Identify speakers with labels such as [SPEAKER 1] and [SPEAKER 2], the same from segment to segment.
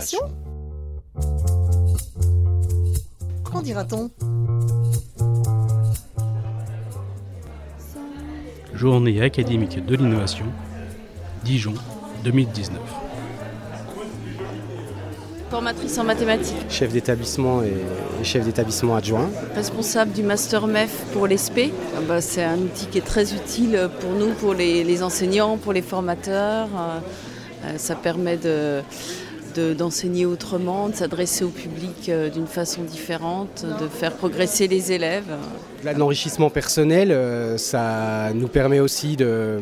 [SPEAKER 1] d'innovation Qu'en dira-t-on?
[SPEAKER 2] Journée académique de l'innovation, Dijon 2019.
[SPEAKER 3] Formatrice en mathématiques.
[SPEAKER 4] Chef d'établissement et chef d'établissement adjoint.
[SPEAKER 3] Responsable du Master MEF pour l'ESP. Ah bah, c'est un outil qui est très utile pour nous, pour les, enseignants, pour les formateurs. Euh, ça permet de d'enseigner autrement, de s'adresser au public euh, d'une façon différente, de faire progresser les élèves.
[SPEAKER 4] L'enrichissement personnel, euh, ça nous permet aussi de,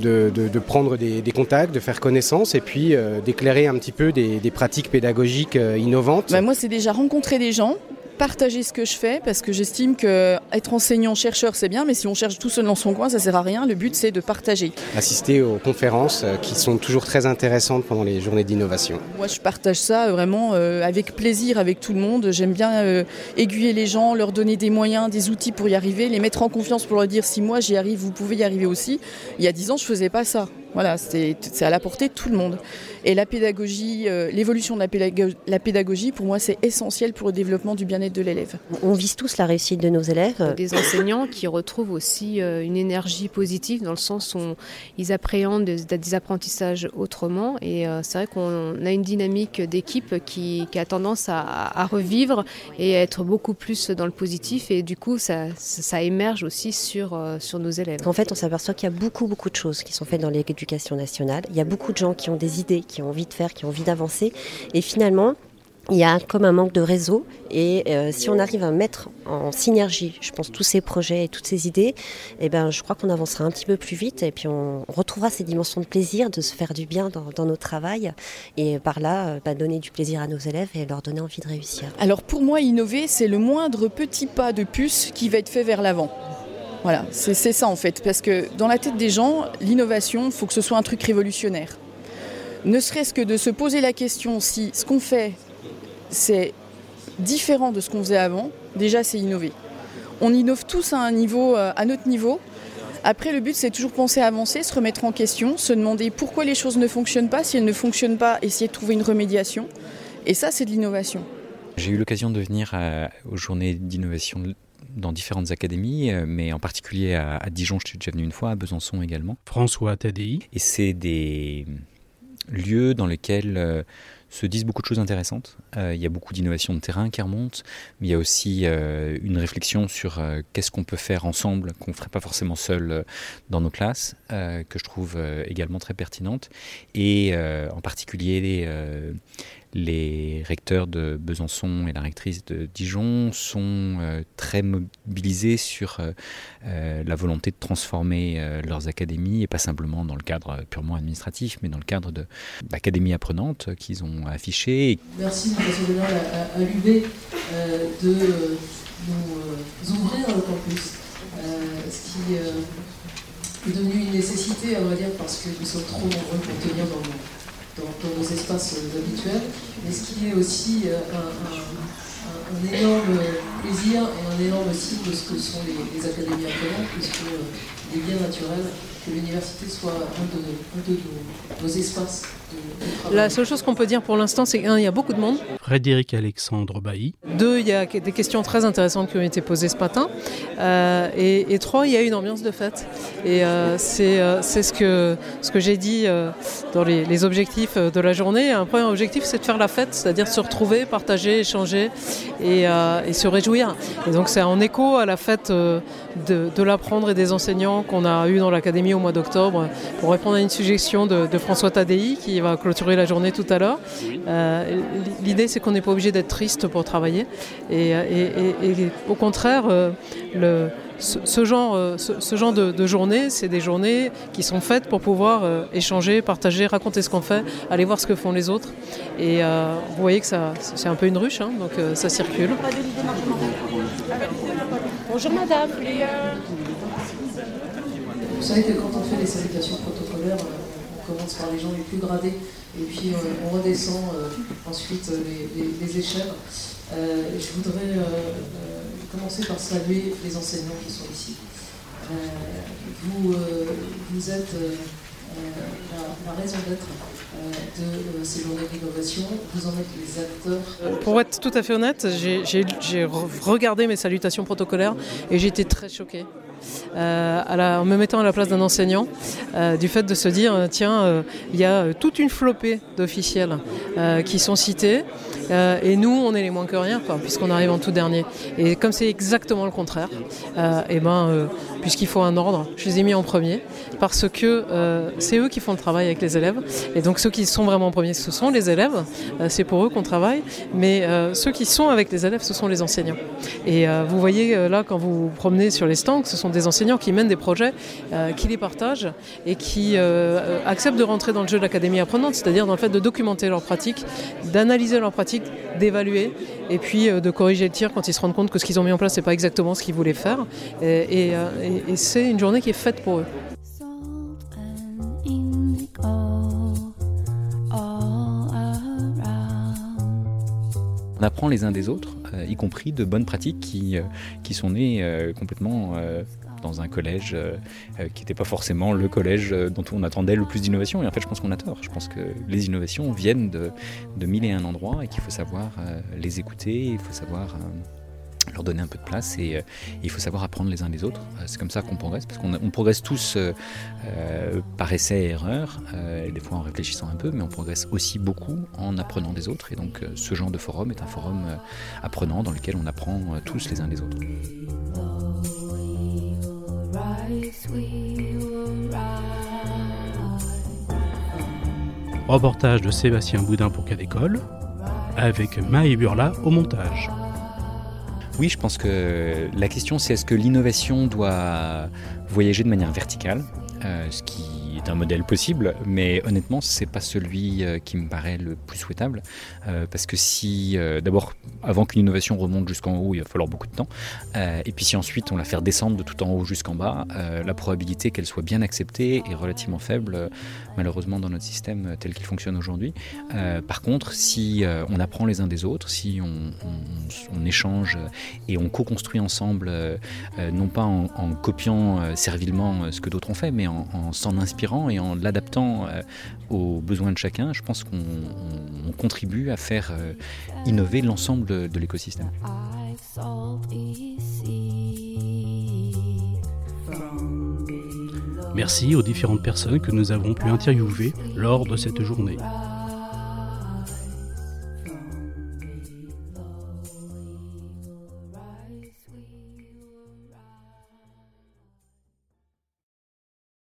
[SPEAKER 4] de, prendre des, contacts, de faire connaissance et puis euh, d'éclairer un petit peu des, pratiques pédagogiques innovantes.
[SPEAKER 5] Bah, moi, c'est déjà rencontrer des gens, partager ce que je fais parce que j'estime que être enseignant chercheur c'est bien mais si on cherche tout seul dans son coin ça sert à rien. Le but c'est de partager.
[SPEAKER 4] Assister aux conférences euh, qui sont toujours très intéressantes pendant les journées d'innovation.
[SPEAKER 5] Moi je partage ça euh, vraiment euh, avec plaisir avec tout le monde. J'aime bien aiguiller les gens leur donner des moyens des outils pour y arriver les mettre en confiance pour leur dire si moi j'y arrive vous pouvez y arriver aussi. Il y a dix ans je faisais pas ça voilà, c'est à la portée de tout le monde. Et la pédagogie, euh, l'évolution de la pédagogie, pour moi, c'est essentiel pour le développement du bien-être de l'élève.
[SPEAKER 1] On vise tous la réussite de nos élèves.
[SPEAKER 6] Des enseignants qui retrouvent aussi euh, une énergie positive dans le sens où ils appréhendent des, apprentissages autrement. Et euh, c'est vrai qu'on a une dynamique d'équipe qui, a tendance à, revivre et à être beaucoup plus dans le positif. Et du coup, ça, ça émerge aussi sur, sur nos élèves.
[SPEAKER 1] En fait, on s'aperçoit qu'il y a beaucoup, beaucoup de choses qui sont faites dans l'éducation nationale. Il y a beaucoup de gens qui ont des idées, qui ont envie de faire, qui ont envie d'avancer. Et finalement, il y a comme un manque de réseau et euh, si on arrive à mettre en synergie, je pense, tous ces projets et toutes ces idées, eh ben, je crois qu'on avancera un petit peu plus vite et puis on retrouvera ces dimensions de plaisir, de se faire du bien dans, dans notre travail et par là, euh, bah, donner du plaisir à nos élèves et leur donner envie de réussir.
[SPEAKER 5] Alors pour moi, innover, c'est le moindre petit pas de puce qui va être fait vers l'avant. Voilà, c'est ça en fait, parce que dans la tête des gens, l'innovation, il faut que ce soit un truc révolutionnaire. Ne serait-ce que de se poser la question si ce qu'on fait, c'est différent de ce qu'on faisait avant, déjà c'est innover. On innove tous à un niveau, euh, à notre niveau. Après, le but, c'est toujours penser à avancer, se remettre en question, se demander pourquoi les choses ne fonctionnent pas. Si elles ne fonctionnent pas, essayer de trouver une remédiation. Et ça, c'est de l'innovation.
[SPEAKER 7] J'ai eu l'occasion de venir euh, aux journées d'innovation dans différentes académies, euh, mais en particulier à, Dijon, je suis déjà venu une fois, à Besançon également.
[SPEAKER 2] François Tadi.
[SPEAKER 7] Et c'est des lieux dans lesquels euh, se disent beaucoup de choses intéressantes. Euh, il y a beaucoup d'innovations de terrain qui remontent, mais il y a aussi une réflexion sur qu'est-ce qu'on peut faire ensemble, qu'on ne ferait pas forcément seul dans nos classes, que je trouve également très pertinente. Et en particulier les les recteurs de Besançon et la rectrice de Dijon sont euh, très mobilisés sur euh, euh, la volonté de transformer leurs académies, et pas simplement dans le cadre purement administratif, mais dans le cadre d'académies apprenantes qu'ils ont affichées.
[SPEAKER 8] Merci, M. à, à l'UB de nous ouvrir le campus, ce qui est devenu une nécessité, on va dire, parce que nous sommes trop nombreux pour tenir dans le dans, nos espaces habituels, mais ce qui est aussi euh, un, énorme plaisir et un énorme signe de ce que sont les, académies apprenantes, puisque euh, il est bien naturel que l'université soit un de, nos, espaces
[SPEAKER 9] La seule chose qu'on peut dire pour l'instant, c'est qu'il y a beaucoup de monde.
[SPEAKER 2] Frédéric Alexandre Bailly.
[SPEAKER 9] Deux, il y a des questions très intéressantes qui ont été posées ce matin. Euh, et, trois, il y a une ambiance de fête. Et euh, euh, c'est ce que, ce que j'ai dit dans les, objectifs de la journée. Un premier objectif, c'est de faire la fête, c'est-à-dire se retrouver, partager, échanger et, et se réjouir. Et donc c'est en écho à la fête de, de l'apprendre et des enseignants qu'on a eu dans l'académie au mois d'octobre pour répondre à une suggestion de, François Tadei qui va clôturer la journée tout à l'heure. Euh, l'idée c'est qu'on n'est pas obligé d'être triste pour travailler et, au contraire euh, le, ce, genre, ce, genre de, journée, c'est des journées qui sont faites pour pouvoir euh, échanger, partager, raconter ce qu'on fait, aller voir ce que font les autres. Et vous voyez que c'est un peu une ruche, hein, donc ça circule.
[SPEAKER 10] Bonjour madame.
[SPEAKER 8] Vous savez que quand on fait les salutations protocolaires, euh, on commence par les gens les plus gradés et puis euh, on redescend euh, ensuite les, échelles. je voudrais commencer par saluer les enseignants qui sont ici. vous, vous êtes la, raison d'être êtes les acteurs
[SPEAKER 9] Pour être tout à fait honnête, j'ai regardé mes salutations protocolaires et j'ai été très choquée. Euh, en me mettant à la place d'un enseignant, euh, du fait de se dire, euh, tiens, il y a toute une flopée d'officiels qui sont cités, et nous, on est les moins que rien, puisqu'on arrive en tout dernier. Et comme c'est exactement le contraire, et ben, puisqu'il faut un ordre, je les ai mis en premier, parce que c'est eux qui font le travail avec les élèves, et donc ceux qui sont vraiment en premier, ce sont les élèves, c'est pour eux qu'on travaille, mais ceux qui sont avec les élèves, ce sont les enseignants. Et vous voyez là, quand vous vous promenez sur les stands, ce sont des enseignants qui mènent des projets, euh, qui les partagent et qui euh, acceptent de rentrer dans le jeu de l'académie apprenante, c'est-à-dire dans le fait de documenter leurs pratiques, d'analyser leurs pratiques, d'évaluer et puis euh, de corriger le tir quand ils se rendent compte que ce qu'ils ont mis en place n'est pas exactement ce qu'ils voulaient faire. C'est une journée qui est faite pour eux.
[SPEAKER 7] On apprend les uns des autres, y compris de bonnes pratiques qui, qui sont nées complètement dans un collège euh, euh, qui n'était pas forcément le collège euh, dont on attendait le plus d'innovation. Et en fait, je pense qu'on a tort. Je pense que les innovations viennent de, de mille et un endroits et qu'il faut savoir les écouter, il faut savoir leur donner un peu de place et, il faut savoir apprendre les uns des autres. c'est comme ça qu'on progresse, parce qu'on progresse tous par essai et erreur, des fois en réfléchissant un peu, mais on progresse aussi beaucoup en apprenant des autres. Et donc ce genre de forum est un forum apprenant dans lequel on apprend tous les uns des autres.
[SPEAKER 2] Reportage de Sébastien Boudin pour Cadécole, avec Maë Burla au montage.
[SPEAKER 7] Oui, je pense que la question c'est est-ce que l'innovation doit voyager de manière verticale, euh, ce qui un modèle possible, mais honnêtement, c'est pas celui euh, qui me paraît le plus souhaitable, euh, parce que si, d'abord, avant qu'une innovation remonte jusqu'en haut, il va falloir beaucoup de temps, et puis si ensuite on la fait descendre de tout en haut jusqu'en bas, la probabilité qu'elle soit bien acceptée est relativement faible, malheureusement dans notre système tel qu'il fonctionne aujourd'hui. par contre, si on apprend les uns des autres, si on, échange et on co-construit ensemble, non pas en, copiant servilement ce que d'autres ont fait, mais en, en s'en inspirant et en l'adaptant euh, aux besoins de chacun, je pense qu'on contribue à faire euh, innover l'ensemble de, l'écosystème.
[SPEAKER 2] Merci aux différentes personnes que nous avons pu interviewer lors de cette journée.